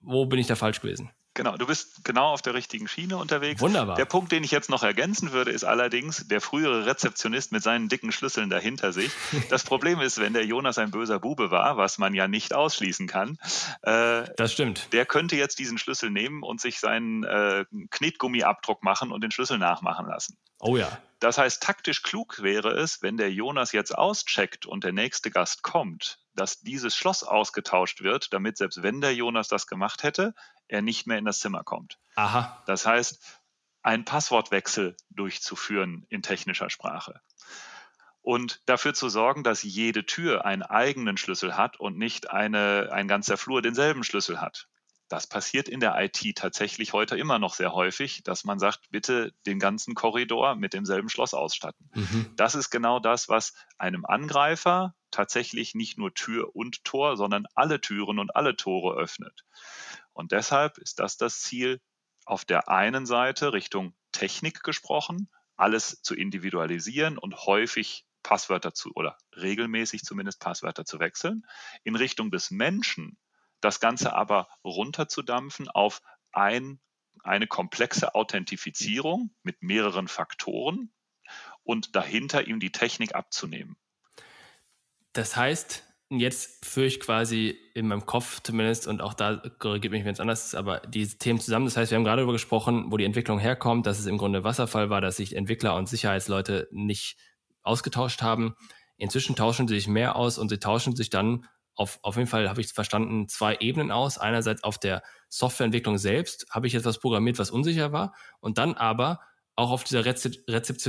A: wo bin ich da falsch gewesen?
B: Genau, du bist genau auf der richtigen Schiene unterwegs.
A: Wunderbar.
B: Der Punkt, den ich jetzt noch ergänzen würde, ist allerdings der frühere Rezeptionist mit seinen dicken Schlüsseln dahinter sich. *laughs* Das Problem ist, wenn der Jonas ein böser Bube war, was man ja nicht ausschließen kann,
A: äh, das stimmt.
B: Der könnte jetzt diesen Schlüssel nehmen und sich seinen äh, Knetgummiabdruck machen und den Schlüssel nachmachen lassen.
A: Oh ja.
B: Das heißt, taktisch klug wäre es, wenn der Jonas jetzt auscheckt und der nächste Gast kommt, dass dieses Schloss ausgetauscht wird, damit selbst wenn der Jonas das gemacht hätte, er nicht mehr in das Zimmer kommt.
A: Aha.
B: Das heißt, einen Passwortwechsel durchzuführen in technischer Sprache. Und dafür zu sorgen, dass jede Tür einen eigenen Schlüssel hat und nicht eine, ein ganzer Flur denselben Schlüssel hat. Das passiert in der IT tatsächlich heute immer noch sehr häufig, dass man sagt, bitte den ganzen Korridor mit demselben Schloss ausstatten. Mhm. Das ist genau das, was einem Angreifer tatsächlich nicht nur Tür und Tor, sondern alle Türen und alle Tore öffnet. Und deshalb ist das das Ziel, auf der einen Seite Richtung Technik gesprochen, alles zu individualisieren und häufig Passwörter zu oder regelmäßig zumindest Passwörter zu wechseln, in Richtung des Menschen das Ganze aber runterzudampfen auf ein, eine komplexe Authentifizierung mit mehreren Faktoren und dahinter ihm die Technik abzunehmen.
A: Das heißt, jetzt führe ich quasi in meinem Kopf zumindest, und auch da korrigiert mich, wenn es anders ist, aber diese Themen zusammen. Das heißt, wir haben gerade darüber gesprochen, wo die Entwicklung herkommt, dass es im Grunde Wasserfall war, dass sich Entwickler und Sicherheitsleute nicht ausgetauscht haben. Inzwischen tauschen sie sich mehr aus und sie tauschen sich dann auf, auf jeden Fall, habe ich verstanden, zwei Ebenen aus. Einerseits auf der Softwareentwicklung selbst habe ich etwas programmiert, was unsicher war. Und dann aber auch auf dieser Rezep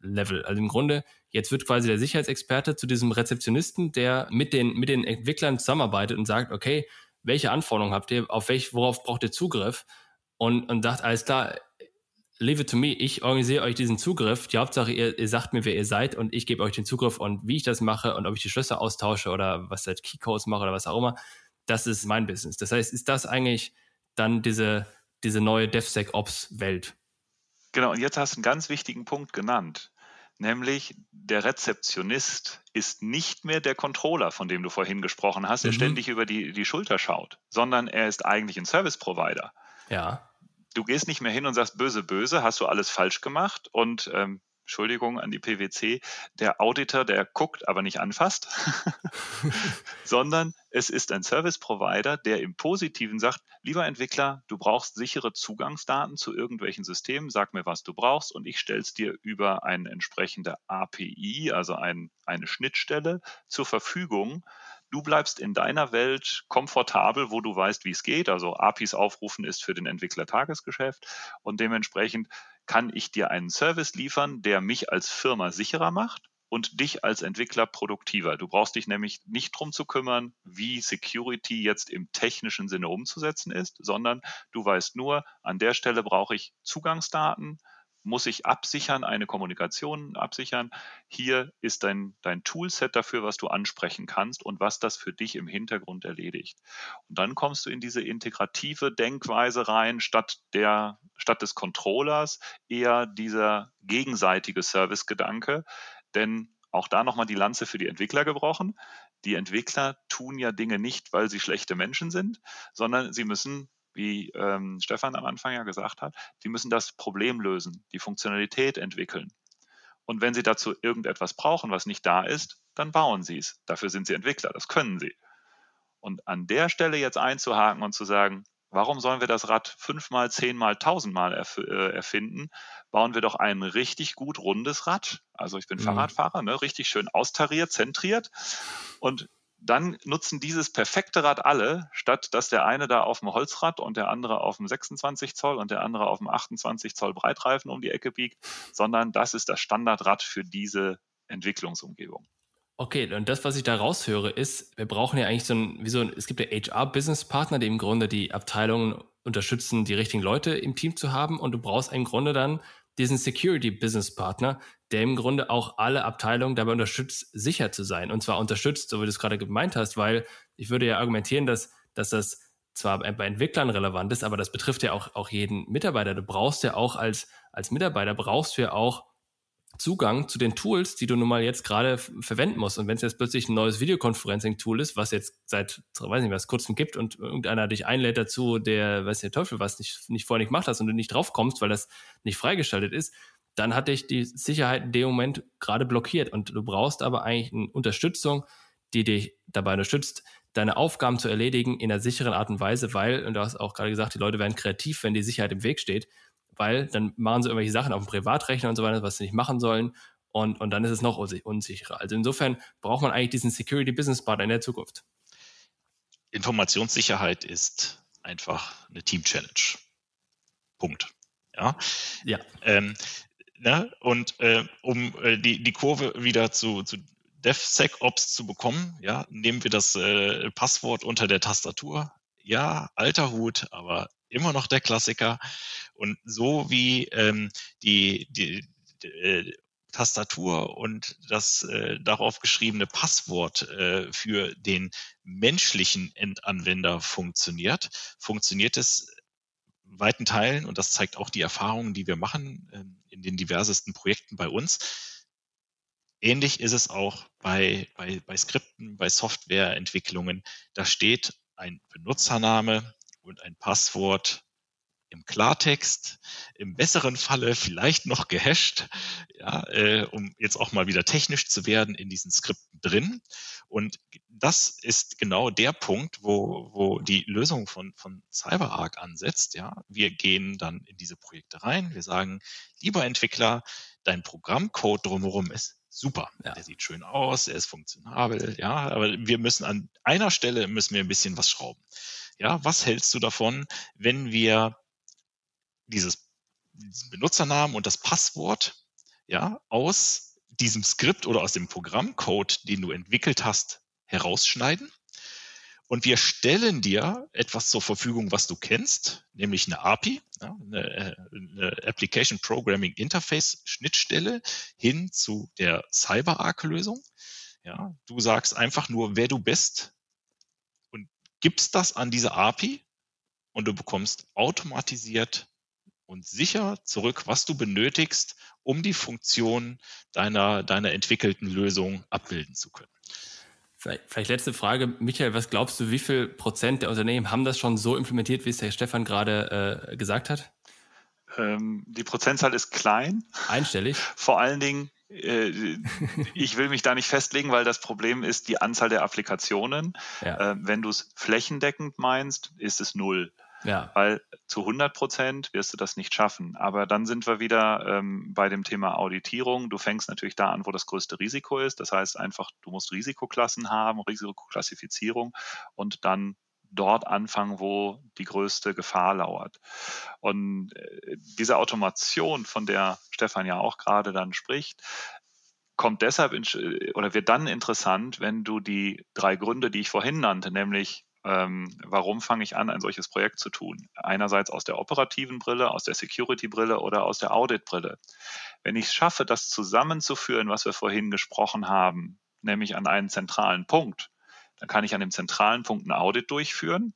A: Rezeptionisten-Level. Also im Grunde, jetzt wird quasi der Sicherheitsexperte zu diesem Rezeptionisten, der mit den, mit den Entwicklern zusammenarbeitet und sagt, okay, welche Anforderungen habt ihr, auf welch, worauf braucht ihr Zugriff? Und, und sagt, alles klar, leave it to me, ich organisiere euch diesen Zugriff. Die Hauptsache, ihr, ihr sagt mir, wer ihr seid und ich gebe euch den Zugriff und wie ich das mache und ob ich die Schlösser austausche oder was halt Keycodes mache oder was auch immer. Das ist mein Business. Das heißt, ist das eigentlich dann diese, diese neue DevSecOps-Welt?
B: Genau, und jetzt hast du einen ganz wichtigen Punkt genannt, nämlich der Rezeptionist ist nicht mehr der Controller, von dem du vorhin gesprochen hast, der mhm. ständig über die, die Schulter schaut, sondern er ist eigentlich ein Service Provider.
A: Ja.
B: Du gehst nicht mehr hin und sagst, böse, böse, hast du alles falsch gemacht und ähm, Entschuldigung an die PwC, der Auditor, der guckt, aber nicht anfasst, *laughs* sondern es ist ein Service Provider, der im Positiven sagt, lieber Entwickler, du brauchst sichere Zugangsdaten zu irgendwelchen Systemen, sag mir, was du brauchst und ich stelle es dir über eine entsprechende API, also ein, eine Schnittstelle zur Verfügung, Du bleibst in deiner Welt komfortabel, wo du weißt, wie es geht. Also APIs aufrufen ist für den Entwickler Tagesgeschäft und dementsprechend kann ich dir einen Service liefern, der mich als Firma sicherer macht und dich als Entwickler produktiver. Du brauchst dich nämlich nicht drum zu kümmern, wie Security jetzt im technischen Sinne umzusetzen ist, sondern du weißt nur, an der Stelle brauche ich Zugangsdaten, muss ich absichern, eine Kommunikation absichern. Hier ist dein, dein Toolset dafür, was du ansprechen kannst und was das für dich im Hintergrund erledigt. Und dann kommst du in diese integrative Denkweise rein, statt der, statt des Controllers eher dieser gegenseitige Service-Gedanke. Denn auch da nochmal die Lanze für die Entwickler gebrochen. Die Entwickler tun ja Dinge nicht, weil sie schlechte Menschen sind, sondern sie müssen wie ähm, Stefan am Anfang ja gesagt hat, die müssen das Problem lösen, die Funktionalität entwickeln. Und wenn sie dazu irgendetwas brauchen, was nicht da ist, dann bauen sie es. Dafür sind sie Entwickler, das können sie. Und an der Stelle jetzt einzuhaken und zu sagen, warum sollen wir das Rad fünfmal, zehnmal, tausendmal erf äh, erfinden? Bauen wir doch ein richtig gut rundes Rad. Also ich bin mhm. Fahrradfahrer, ne? richtig schön austariert, zentriert. Und dann nutzen dieses perfekte Rad alle, statt dass der eine da auf dem Holzrad und der andere auf dem 26 Zoll und der andere auf dem 28 Zoll Breitreifen um die Ecke biegt, sondern das ist das Standardrad für diese Entwicklungsumgebung.
A: Okay, und das, was ich da raushöre, ist, wir brauchen ja eigentlich so ein, wie so ein, es gibt ja HR-Business-Partner, die im Grunde die Abteilungen unterstützen, die richtigen Leute im Team zu haben und du brauchst im Grunde dann diesen Security-Business-Partner, der im Grunde auch alle Abteilungen dabei unterstützt, sicher zu sein. Und zwar unterstützt, so wie du es gerade gemeint hast, weil ich würde ja argumentieren, dass, dass das zwar bei Entwicklern relevant ist, aber das betrifft ja auch, auch jeden Mitarbeiter. Du brauchst ja auch als, als Mitarbeiter, brauchst du ja auch Zugang zu den Tools, die du nun mal jetzt gerade verwenden musst. Und wenn es jetzt plötzlich ein neues Videoconferencing-Tool ist, was jetzt seit, weiß nicht was, kurzem gibt und irgendeiner dich einlädt dazu, der, weiß der Teufel was, nicht, nicht vorher nicht gemacht hast und du nicht drauf kommst, weil das nicht freigeschaltet ist, dann hat dich die Sicherheit in dem Moment gerade blockiert. Und du brauchst aber eigentlich eine Unterstützung, die dich dabei unterstützt, deine Aufgaben zu erledigen in einer sicheren Art und Weise, weil, und du hast auch gerade gesagt, die Leute werden kreativ, wenn die Sicherheit im Weg steht, weil dann machen sie irgendwelche Sachen auf dem Privatrechner und so weiter, was sie nicht machen sollen. Und, und dann ist es noch unsicherer. Also insofern braucht man eigentlich diesen Security Business Partner in der Zukunft.
C: Informationssicherheit ist einfach eine Team Challenge. Punkt. Ja.
A: ja.
C: Ähm, ne? Und äh, um äh, die, die Kurve wieder zu, zu DevSecOps zu bekommen, ja, nehmen wir das äh, Passwort unter der Tastatur. Ja, alter Hut, aber immer noch der Klassiker. Und so wie ähm, die, die, die äh, Tastatur und das äh, darauf geschriebene Passwort äh, für den menschlichen Endanwender funktioniert, funktioniert es weiten Teilen, und das zeigt auch die Erfahrungen, die wir machen äh, in den diversesten Projekten bei uns. Ähnlich ist es auch bei, bei, bei Skripten, bei Softwareentwicklungen. Da steht ein Benutzername und ein Passwort im Klartext, im besseren Falle vielleicht noch gehasht, ja, äh, um jetzt auch mal wieder technisch zu werden in diesen Skripten drin. Und das ist genau der Punkt, wo, wo die Lösung von, von CyberArk ansetzt. Ja, wir gehen dann in diese Projekte rein. Wir sagen, lieber Entwickler, dein Programmcode drumherum ist super. Ja. Der sieht schön aus, er ist funktionabel, ja, aber wir müssen an einer Stelle müssen wir ein bisschen was schrauben. Ja, was hältst du davon, wenn wir dieses, Benutzernamen und das Passwort ja, aus diesem Skript oder aus dem Programmcode, den du entwickelt hast, herausschneiden. Und wir stellen dir etwas zur Verfügung, was du kennst, nämlich eine API, eine, äh, eine, Application Programming Interface Schnittstelle hin zu der CyberArk-Lösung. Ja, du sagst einfach nur, wer du bist gibst das an diese API und du bekommst automatisiert und sicher zurück, was du benötigst, um die Funktion deiner, deiner entwickelten Lösung abbilden zu können.
A: Vielleicht, vielleicht letzte Frage, Michael, was glaubst du, wie viel Prozent der Unternehmen haben das schon so implementiert, wie es der Stefan gerade äh, gesagt hat?
B: Ähm, die Prozentzahl ist klein.
A: Einstellig.
B: Vor allen Dingen, *laughs* ich will mich da nicht festlegen, weil das Problem ist die Anzahl der Applikationen. Ja. Äh, wenn du es flächendeckend meinst, ist es null. Ja. Weil zu 100 Prozent wirst du das nicht schaffen. Aber dann sind wir wieder ähm, bei dem Thema Auditierung. Du fängst natürlich da an, wo das größte Risiko ist. Das heißt einfach, du musst Risikoklassen haben, Risikoklassifizierung und dann dort anfangen, wo die größte Gefahr lauert. Und äh, diese Automation, von der Stefan ja auch gerade dann spricht, kommt deshalb in, oder wird dann interessant, wenn du die drei Gründe, die ich vorhin nannte, nämlich ähm, warum fange ich an, ein solches Projekt zu tun? Einerseits aus der operativen Brille, aus der Security-Brille oder aus der Audit-Brille. Wenn ich es schaffe, das zusammenzuführen, was wir vorhin gesprochen haben, nämlich an einen zentralen Punkt, dann kann ich an dem zentralen Punkt ein Audit durchführen.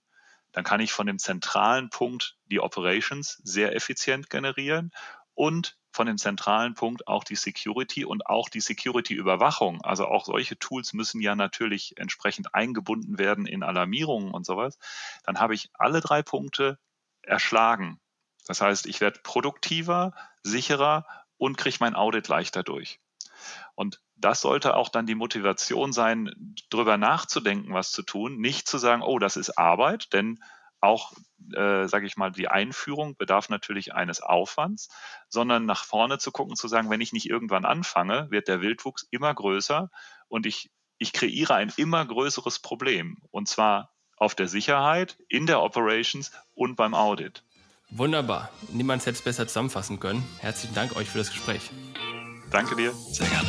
B: Dann kann ich von dem zentralen Punkt die Operations sehr effizient generieren und von dem zentralen Punkt auch die Security und auch die Security-Überwachung. Also auch solche Tools müssen ja natürlich entsprechend eingebunden werden in Alarmierungen und sowas. Dann habe ich alle drei Punkte erschlagen. Das heißt, ich werde produktiver, sicherer und kriege mein Audit leichter durch. Und das sollte auch dann die Motivation sein, darüber nachzudenken, was zu tun. Nicht zu sagen, oh, das ist Arbeit, denn auch, äh, sage ich mal, die Einführung bedarf natürlich eines Aufwands, sondern nach vorne zu gucken, zu sagen, wenn ich nicht irgendwann anfange, wird der Wildwuchs immer größer und ich, ich kreiere ein immer größeres Problem. Und zwar auf der Sicherheit, in der Operations und beim Audit.
A: Wunderbar. Niemand hätte es besser zusammenfassen können. Herzlichen Dank euch für das Gespräch.
B: Danke dir.
A: Sehr gerne.